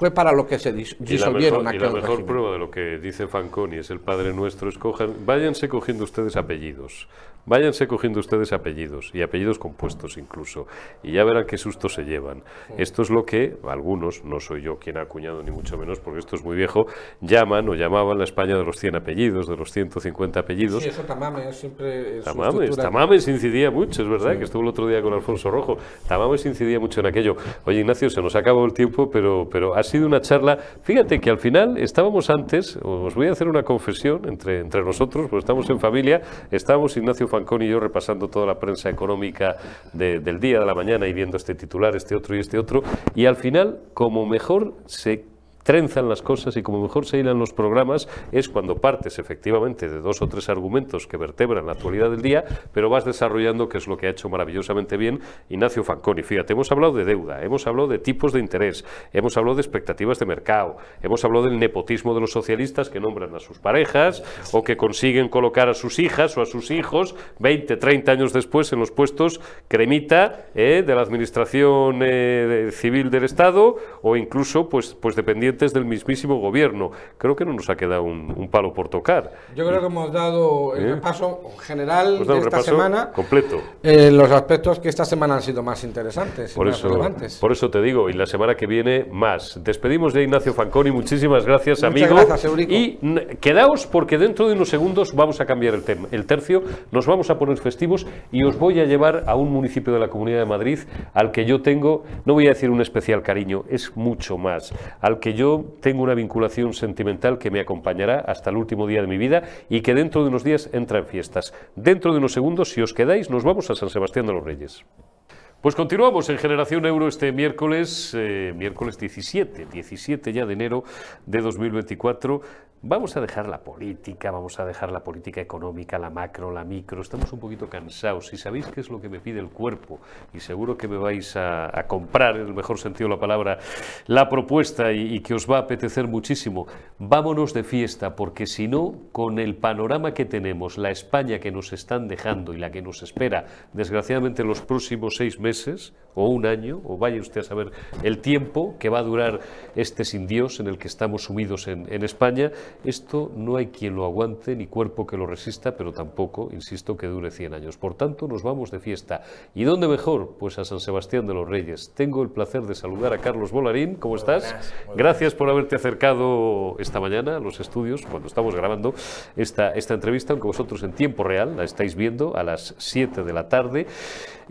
B: fue para lo que se dis-
A: Y la
B: disolvieron
A: mejor, y la
B: aquel
A: mejor
B: régimen.
A: prueba de lo que dice Fanconi es el Padre Nuestro, es cojan, váyanse cogiendo ustedes apellidos, váyanse cogiendo ustedes apellidos, y apellidos compuestos incluso, y ya verán qué susto se llevan. Esto es lo que algunos, no soy yo quien ha acuñado ni mucho menos, porque esto es muy viejo, llaman o llamaban la España de los 100 apellidos, de los 150 apellidos.
B: Sí, eso Tamames siempre... en su
A: Tamames, Tamames incidía mucho, es verdad, que estuvo el otro día con Alfonso Rojo. Tamames incidía mucho en aquello. Oye, Ignacio, se nos ha acabado el tiempo, pero, pero ha sido una charla. Fíjate que al final estábamos antes, os voy a hacer una confesión entre, entre nosotros, porque estamos en familia, estábamos Ignacio Fanconi y yo repasando toda la prensa económica de- del día, de la mañana, y viendo este titular, este otro y este otro, y al final, como mejor se trenzan las cosas y como mejor se hilan los programas es cuando partes efectivamente de dos o tres argumentos que vertebran la actualidad del día, pero vas desarrollando, que es lo que ha hecho maravillosamente bien Ignacio Fanconi. Fíjate, hemos hablado de deuda, hemos hablado de tipos de interés, hemos hablado de expectativas de mercado, hemos hablado del nepotismo de los socialistas que nombran a sus parejas o que consiguen colocar a sus hijas o a sus hijos 20, 30 años después en los puestos cremita eh, de la administración eh, civil del Estado o incluso pues, pues del mismísimo gobierno. Creo que no nos ha quedado un, un palo por tocar.
B: Yo creo que hemos dado el
A: ¿Eh?
B: repaso general de esta semana.
A: completo.
B: eh, los aspectos que esta semana han sido más interesantes y
A: Por
B: más
A: eso,
B: relevantes.
A: por eso te digo, y la semana que viene más. Despedimos de Ignacio Fanconi, muchísimas gracias,
B: Muchas
A: amigo.
B: gracias, Eurico.
A: y quedaos porque dentro de unos segundos vamos a cambiar el, tem- el tercio, nos vamos a poner festivos y os voy a llevar a un municipio de la Comunidad de Madrid al que yo tengo, no voy a decir un especial cariño, es mucho más, al que yo tengo una vinculación sentimental que me acompañará hasta el último día de mi vida y que dentro de unos días entra en fiestas. Dentro de unos segundos, si os quedáis, nos vamos a San Sebastián de los Reyes. Pues continuamos en Generación Euro este miércoles, eh, miércoles 17, 17 ya de enero de 2024. Vamos a dejar la política, vamos a dejar la política económica, la macro, la micro. Estamos un poquito cansados. Y sabéis qué es lo que me pide el cuerpo, y seguro que me vais a, comprar, en el mejor sentido de la palabra, la propuesta y, que os va a apetecer muchísimo. Vámonos de fiesta, porque si no, con el panorama que tenemos, la España que nos están dejando y la que nos espera, desgraciadamente, los próximos seis meses, o un año, o vaya usted a saber el tiempo que va a durar este sin Dios en el que estamos sumidos en, en España, esto no hay quien lo aguante ni cuerpo que lo resista, pero tampoco, insisto, que dure 100 años. Por tanto, nos vamos de fiesta. ¿Y dónde mejor? Pues a San Sebastián de los Reyes. Tengo el placer de saludar a Carlos Bolarín. ¿Cómo estás? Gracias por haberte acercado esta mañana a los estudios cuando estamos grabando esta, esta entrevista, aunque vosotros en tiempo real la estáis viendo a las 7 de la tarde.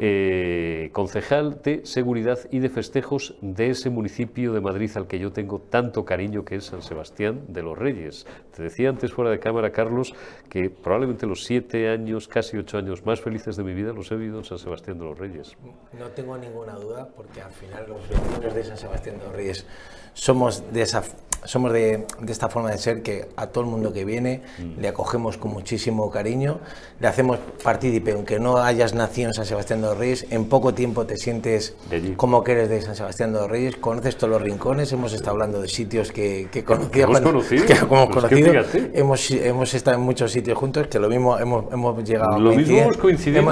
A: Eh, concejal de Seguridad y de Festejos de ese municipio de Madrid al que yo tengo tanto cariño, que es San Sebastián de los Reyes. Te decía antes fuera de cámara, Carlos, que probablemente los siete años, casi ocho años más felices de mi vida los he vivido en San Sebastián de los Reyes.
C: No tengo ninguna duda, porque al final los vecinos de San Sebastián de los Reyes somos de esa somos de, de, esta forma de ser que a todo el mundo que viene mm. le acogemos con muchísimo cariño, le hacemos partícipe, aunque no hayas nacido en San Sebastián de los Reyes, en poco tiempo te sientes como que eres de San Sebastián de los Reyes, conoces todos los rincones, hemos estado hablando de sitios que, que conocíamos,
A: hemos conocido, que
C: hemos, conocido. hemos, hemos, estado en muchos sitios juntos, que lo mismo hemos, hemos llegado
A: Lo mismo hemos coincidido,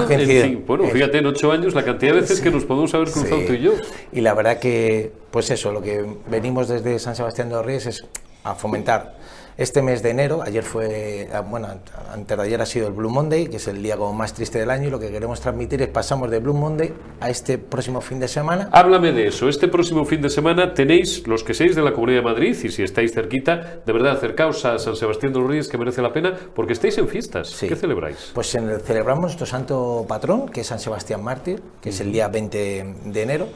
A: bueno, fíjate, en ocho años la cantidad de veces que nos podemos haber cruzado tú y yo.
C: Y la verdad que, pues eso, lo que venimos desde San Sebastián de los Reyes es a fomentar este mes de enero, ayer fue, ah, bueno, antes de ayer ha sido el Blue Monday, que es el día como más triste del año, y lo que queremos transmitir es pasamos de Blue Monday a este próximo fin de semana.
A: Háblame de eso, este próximo fin de semana tenéis, los que seáis de la Comunidad de Madrid, y si estáis cerquita, de verdad acercaos a San Sebastián de los Reyes, que merece la pena, porque estáis en fiestas. ¿Qué celebráis?
C: Pues celebramos nuestro santo patrón, que es San Sebastián Mártir, que es el día 20 de enero,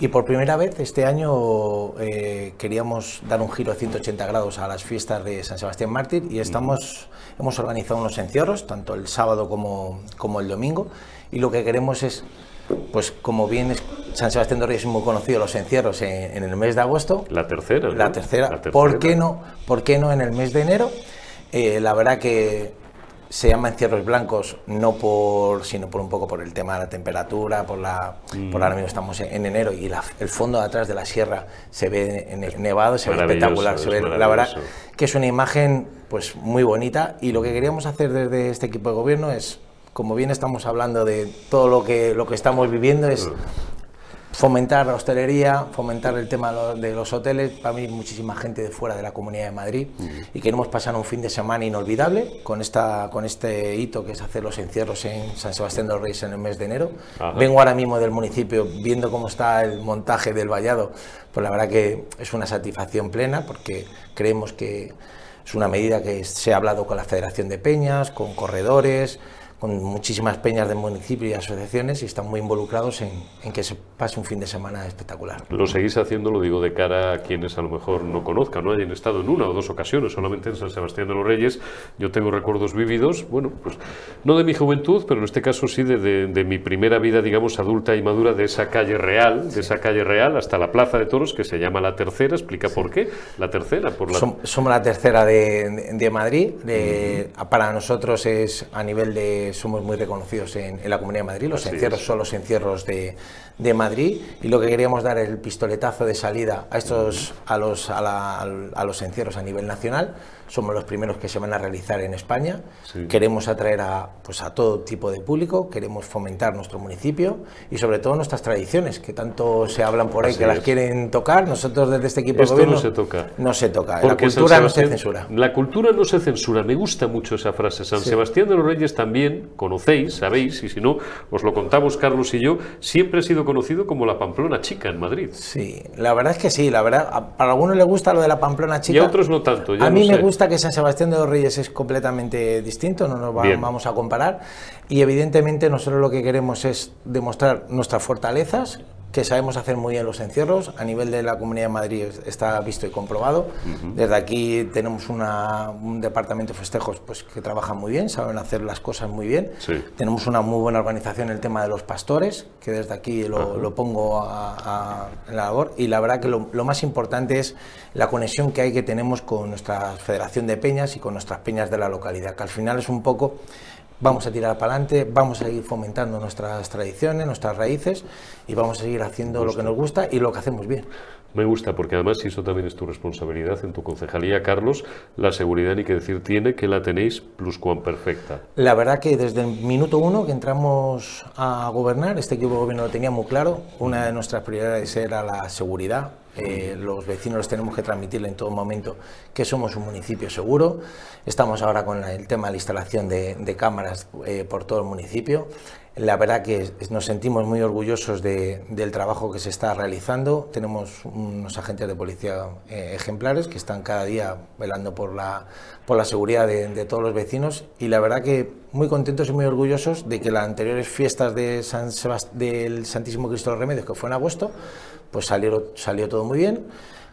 C: y por primera vez este año eh, queríamos dar un giro a 180 grados a las fiestas de San Sebastián Mártir y estamos, hemos organizado unos encierros, tanto el sábado como, como el domingo, y lo que queremos es, pues como bien es, San Sebastián de Reyes es muy conocido, los encierros en, el mes de agosto.
A: La tercera.
C: La, tercera. ¿Por, qué no, ¿Por qué no en el mes de enero? Eh, la verdad que se llaman encierros blancos no por sino por un poco por el tema de la temperatura por la por ahora mismo estamos en, enero y el fondo de atrás de la sierra se ve nevado se ve espectacular se ve, la verdad que es una imagen pues muy bonita y lo que queríamos hacer desde este equipo de gobierno es como bien estamos hablando de todo lo que lo que estamos viviendo es fomentar la hostelería, fomentar el tema de los hoteles. Para mí, muchísima gente de fuera de la Comunidad de Madrid y queremos pasar un fin de semana inolvidable con, esta, con este hito que es hacer los encierros en San Sebastián de los Reyes en el mes de enero. Vengo ahora mismo del municipio viendo cómo está el montaje del vallado, pues la verdad que es una satisfacción plena porque creemos que es una medida que se ha hablado con la Federación de Peñas, con corredores, con muchísimas peñas del municipio y asociaciones y están muy involucrados en, en, que se pase un fin de semana espectacular.
A: Lo seguís haciendo, lo digo de cara a quienes a lo mejor no conozcan, no hayan estado en una o dos ocasiones, solamente en San Sebastián de los Reyes. Yo tengo recuerdos vividos, bueno, pues no de mi juventud, pero en este caso sí de, de, mi primera vida, digamos, adulta y madura de esa calle real, de esa calle real hasta la Plaza de Toros, que se llama La Tercera. Explica por qué. La Tercera, por la...
C: somos la tercera de, de Madrid. Para nosotros es a nivel de somos muy reconocidos en, la Comunidad de Madrid, los encierros son los encierros de, de, Madrid y lo que queríamos dar es el pistoletazo de salida a, estos, a, los, a, a los encierros a nivel nacional somos los primeros que se van a realizar en España. Queremos atraer a, pues a todo tipo de público, queremos fomentar nuestro municipio y sobre todo nuestras tradiciones, que tanto se hablan por ahí que las quieren tocar. Nosotros desde este equipo
A: Esto
C: de
A: gobierno no se toca.
C: No se toca. la cultura no se censura.
A: La cultura no se censura. Me gusta mucho esa frase. San Sebastián de los Reyes también, conocéis, sabéis, y si no, os lo contamos Carlos y yo, siempre ha sido conocido como la Pamplona Chica en Madrid.
C: Sí, la verdad es que sí, la verdad, para algunos les gusta lo de la Pamplona Chica.
A: Y a otros no tanto.
C: a mí me gusta que San Sebastián de los Reyes es completamente distinto, no nos vamos a comparar. Y evidentemente nosotros lo que queremos es demostrar nuestras fortalezas, que sabemos hacer muy bien los encierros. A nivel de la Comunidad de Madrid está visto y comprobado. Desde aquí tenemos un departamento de festejos pues, que trabaja muy bien, saben hacer las cosas muy bien. Tenemos una muy buena organización en el tema de los pastores, que desde aquí lo, pongo a, en la labor. Y la verdad que lo, lo más importante es la conexión que hay que tenemos con nuestra Federación de Peñas y con nuestras peñas de la localidad, que al final es un poco vamos a tirar para adelante, vamos a seguir fomentando nuestras tradiciones, nuestras raíces y vamos a seguir haciendo lo que nos gusta y lo que hacemos bien.
A: Me gusta, porque además, eso también es tu responsabilidad en tu concejalía, Carlos, la seguridad, ni que decir tiene, que la tenéis perfecta.
C: La verdad que desde el minuto uno que entramos a gobernar, este equipo de gobierno lo tenía muy claro, una de nuestras prioridades era la seguridad, eh, los vecinos tenemos que transmitirle en todo momento que somos un municipio seguro. Estamos ahora con el tema de la instalación de, cámaras eh, por todo el municipio. La verdad que nos sentimos muy orgullosos del trabajo que se está realizando. Tenemos unos agentes de policía eh, ejemplares que están cada día velando por la, por la seguridad de, todos los vecinos y la verdad que muy contentos y muy orgullosos de que las anteriores fiestas del Santísimo Cristo de los Remedios, que fue en agosto, pues salió, salió todo muy bien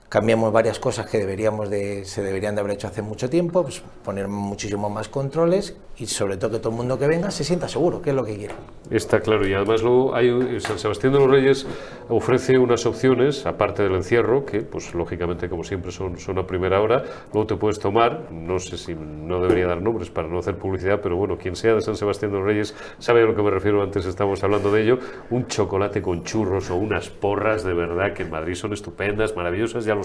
C: cambiamos varias cosas que deberíamos de, se deberían de haber hecho hace mucho tiempo, pues poner muchísimos más controles y sobre todo que todo el mundo que venga se sienta seguro, que es lo que quiere.
A: Está claro, y además luego hay, San Sebastián de los Reyes ofrece unas opciones, aparte del encierro, que pues lógicamente como siempre son, son a primera hora, luego te puedes tomar, no sé si no debería dar nombres para no hacer publicidad, pero bueno, quien sea de San Sebastián de los Reyes sabe a lo que me refiero, antes estábamos hablando de ello, un chocolate con churros o unas porras de verdad que en Madrid son estupendas, maravillosas, ya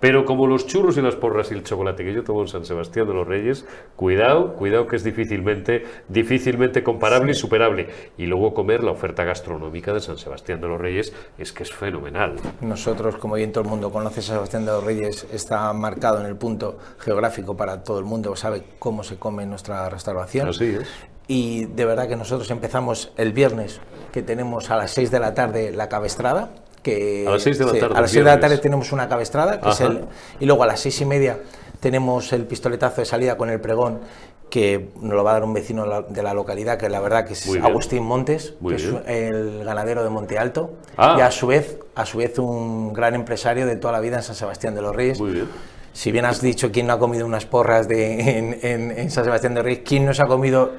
A: Pero como los churros y las porras y el chocolate que yo tomo en San Sebastián de los Reyes, cuidado, cuidado que es difícilmente, difícilmente comparable y superable. Y luego comer la oferta gastronómica de San Sebastián de los Reyes es que es fenomenal.
C: Nosotros, como bien todo el mundo conoce, San Sebastián de los Reyes está marcado en el punto geográfico para todo el mundo, sabe cómo se come en nuestra restauración.
A: Así es.
C: Y de verdad que nosotros empezamos el viernes, que tenemos a las 6 de la tarde la cabestrada
A: a las 6 de la tarde.
C: a las 6 de la tarde tenemos una cabestrada, que es el, y luego a las 6 y media tenemos el pistoletazo de salida con el pregón que nos lo va a dar un vecino de la localidad, que la verdad que es Agustín Montes, que es el ganadero de Monte Alto, ah. y a su vez, a su vez un gran empresario de toda la vida en San Sebastián de los Reyes.
A: Muy bien.
C: Si bien has dicho quién no ha comido unas porras de, en, San Sebastián de los Reyes, quién no se ha comido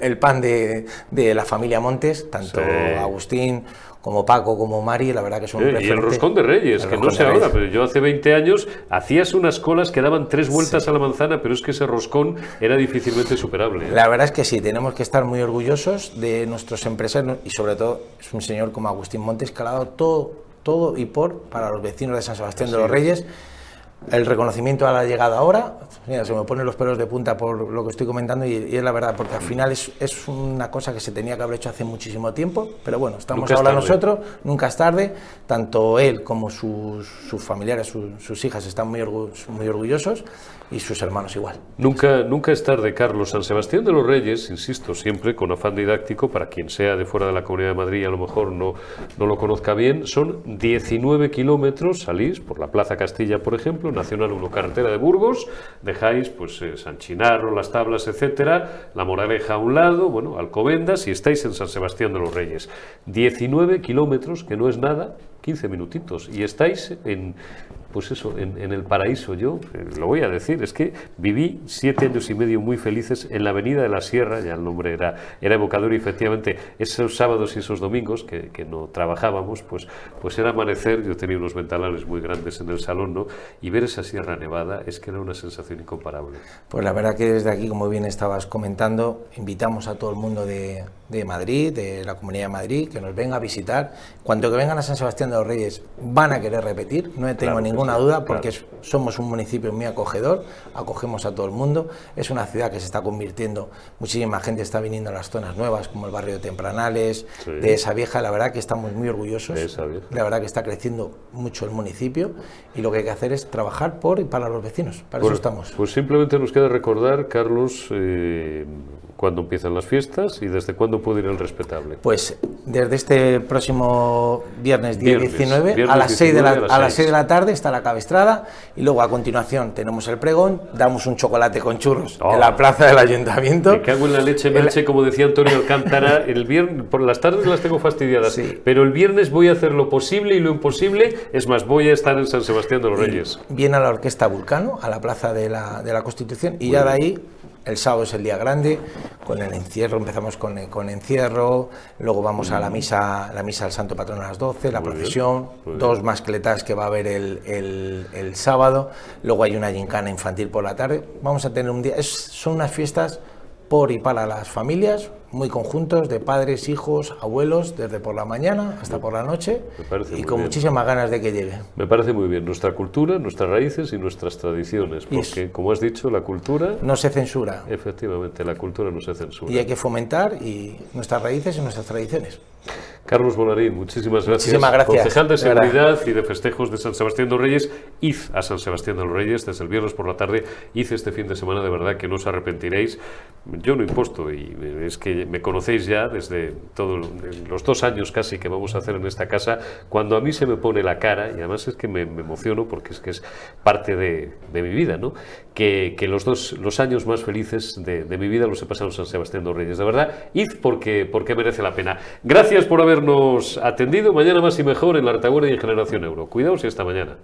C: el, pan de, de, la familia Montes, tanto Agustín como Paco, como Mari, la verdad que son
A: Y el roscón de Reyes, que no sé ahora, pero yo hace 20 años hacías unas colas que daban tres vueltas a la manzana, pero es que ese roscón era difícilmente superable.
C: ¿eh? La verdad es que sí, tenemos que estar muy orgullosos de nuestros empresarios y sobre todo es un señor como Agustín Montes que ha dado todo, todo y por para los vecinos de San Sebastián de los Reyes el reconocimiento a la llegada ahora, se me ponen los pelos de punta por lo que estoy comentando y, es la verdad, porque al final es, es, una cosa que se tenía que haber hecho hace muchísimo tiempo, pero bueno, estamos ahora nosotros, nunca es tarde, tanto él como sus, sus familiares, sus hijas están muy, muy orgullosos y sus hermanos igual.
A: Nunca, nunca es tarde, Carlos. San Sebastián de los Reyes, insisto, siempre con afán didáctico, para quien sea de fuera de la Comunidad de Madrid a lo mejor no, no lo conozca bien, son 19 kilómetros, salís por la Plaza Castilla, por ejemplo, Nacional 1 Carretera de Burgos, dejáis pues eh, San Chinarro, Las Tablas, etcétera, La Moraleja a un lado, bueno, Alcobendas y estáis en San Sebastián de los Reyes. 19 kilómetros, que no es nada, 15 minutitos, y estáis en pues eso, en, el paraíso. Yo eh, lo voy a decir, es que viví siete años y medio muy felices en la Avenida de la Sierra, ya el nombre era, era evocador y efectivamente esos sábados y esos domingos que, no trabajábamos, pues, pues era amanecer, yo tenía unos ventanales muy grandes en el salón, ¿no? Y ver esa Sierra Nevada es que era una sensación incomparable.
C: Pues la verdad que desde aquí, como bien estabas comentando, invitamos a todo el mundo de, de Madrid, de la Comunidad de Madrid, que nos venga a visitar. Cuando que vengan a San Sebastián de los Reyes van a querer repetir, no tengo ninguna duda, porque somos un municipio muy acogedor, acogemos a todo el mundo, es una ciudad que se está convirtiendo, muchísima gente está viniendo a las zonas nuevas, como el barrio de Tempranales, de esa vieja, la verdad que estamos muy orgullosos, la verdad que está creciendo mucho el municipio y lo que hay que hacer es trabajar por y para los vecinos, para eso estamos.
A: Pues simplemente nos queda recordar, Carlos, eh, cuándo empiezan las fiestas y desde cuándo puede ir el respetable.
C: Pues desde este próximo viernes día
A: Viernes,
C: 19
A: viernes
C: a las 6 de la,
A: 19
C: a
A: a
C: las
A: las
C: 6 de la tarde está la cabestrada y luego a continuación tenemos el pregón, damos un chocolate con churros
A: Oh.
C: en la plaza del ayuntamiento.
A: Me cago en la leche, Melche, como decía Antonio Alcántara, el viernes, por las tardes las tengo fastidiadas,
C: Sí.
A: pero el viernes voy a hacer lo posible y lo imposible, es más, voy a estar en San Sebastián de los Reyes.
C: Viene a la Orquesta Vulcano, a la plaza de la, de la Constitución, y ya de ahí, el sábado es el día grande, con el encierro, empezamos con, el- con encierro, luego vamos a la misa, la misa del Santo Patrón a las 12, la procesión, dos mascletas que va a haber el, el- el sábado, luego hay una gincana infantil por la tarde, vamos a tener un día, es- son unas fiestas por y para las familias, muy conjuntos, de padres, hijos, abuelos, desde por la mañana hasta por la noche, y con
A: bien.
C: muchísimas ganas de que llegue.
A: Me parece muy bien nuestra cultura, nuestras raíces y nuestras tradiciones, porque como has dicho, la cultura,
C: No se censura.
A: efectivamente, la cultura no se censura.
C: y hay que fomentar y nuestras raíces y nuestras tradiciones.
A: Carlos Bolarín, muchísimas gracias.
C: Muchísimas gracias,
A: Concejal de. Seguridad y de Festejos de San Sebastián de los Reyes. Id a San Sebastián de los Reyes desde el viernes por la tarde. Id este fin de semana, de verdad que no os arrepentiréis. Yo no imposto y es que me conocéis ya desde todos los dos años casi que vamos a hacer en esta casa. Cuando a mí se me pone la cara, y además es que me, emociono porque es que es parte de, mi vida, ¿no? Que, los dos los años más felices de, de mi vida los he pasado en San Sebastián de los Reyes. De verdad, id porque, porque merece la pena. Gracias por habernos atendido. Mañana más y mejor en la Retaguardia y en Generación Euro. Cuidaos y hasta mañana.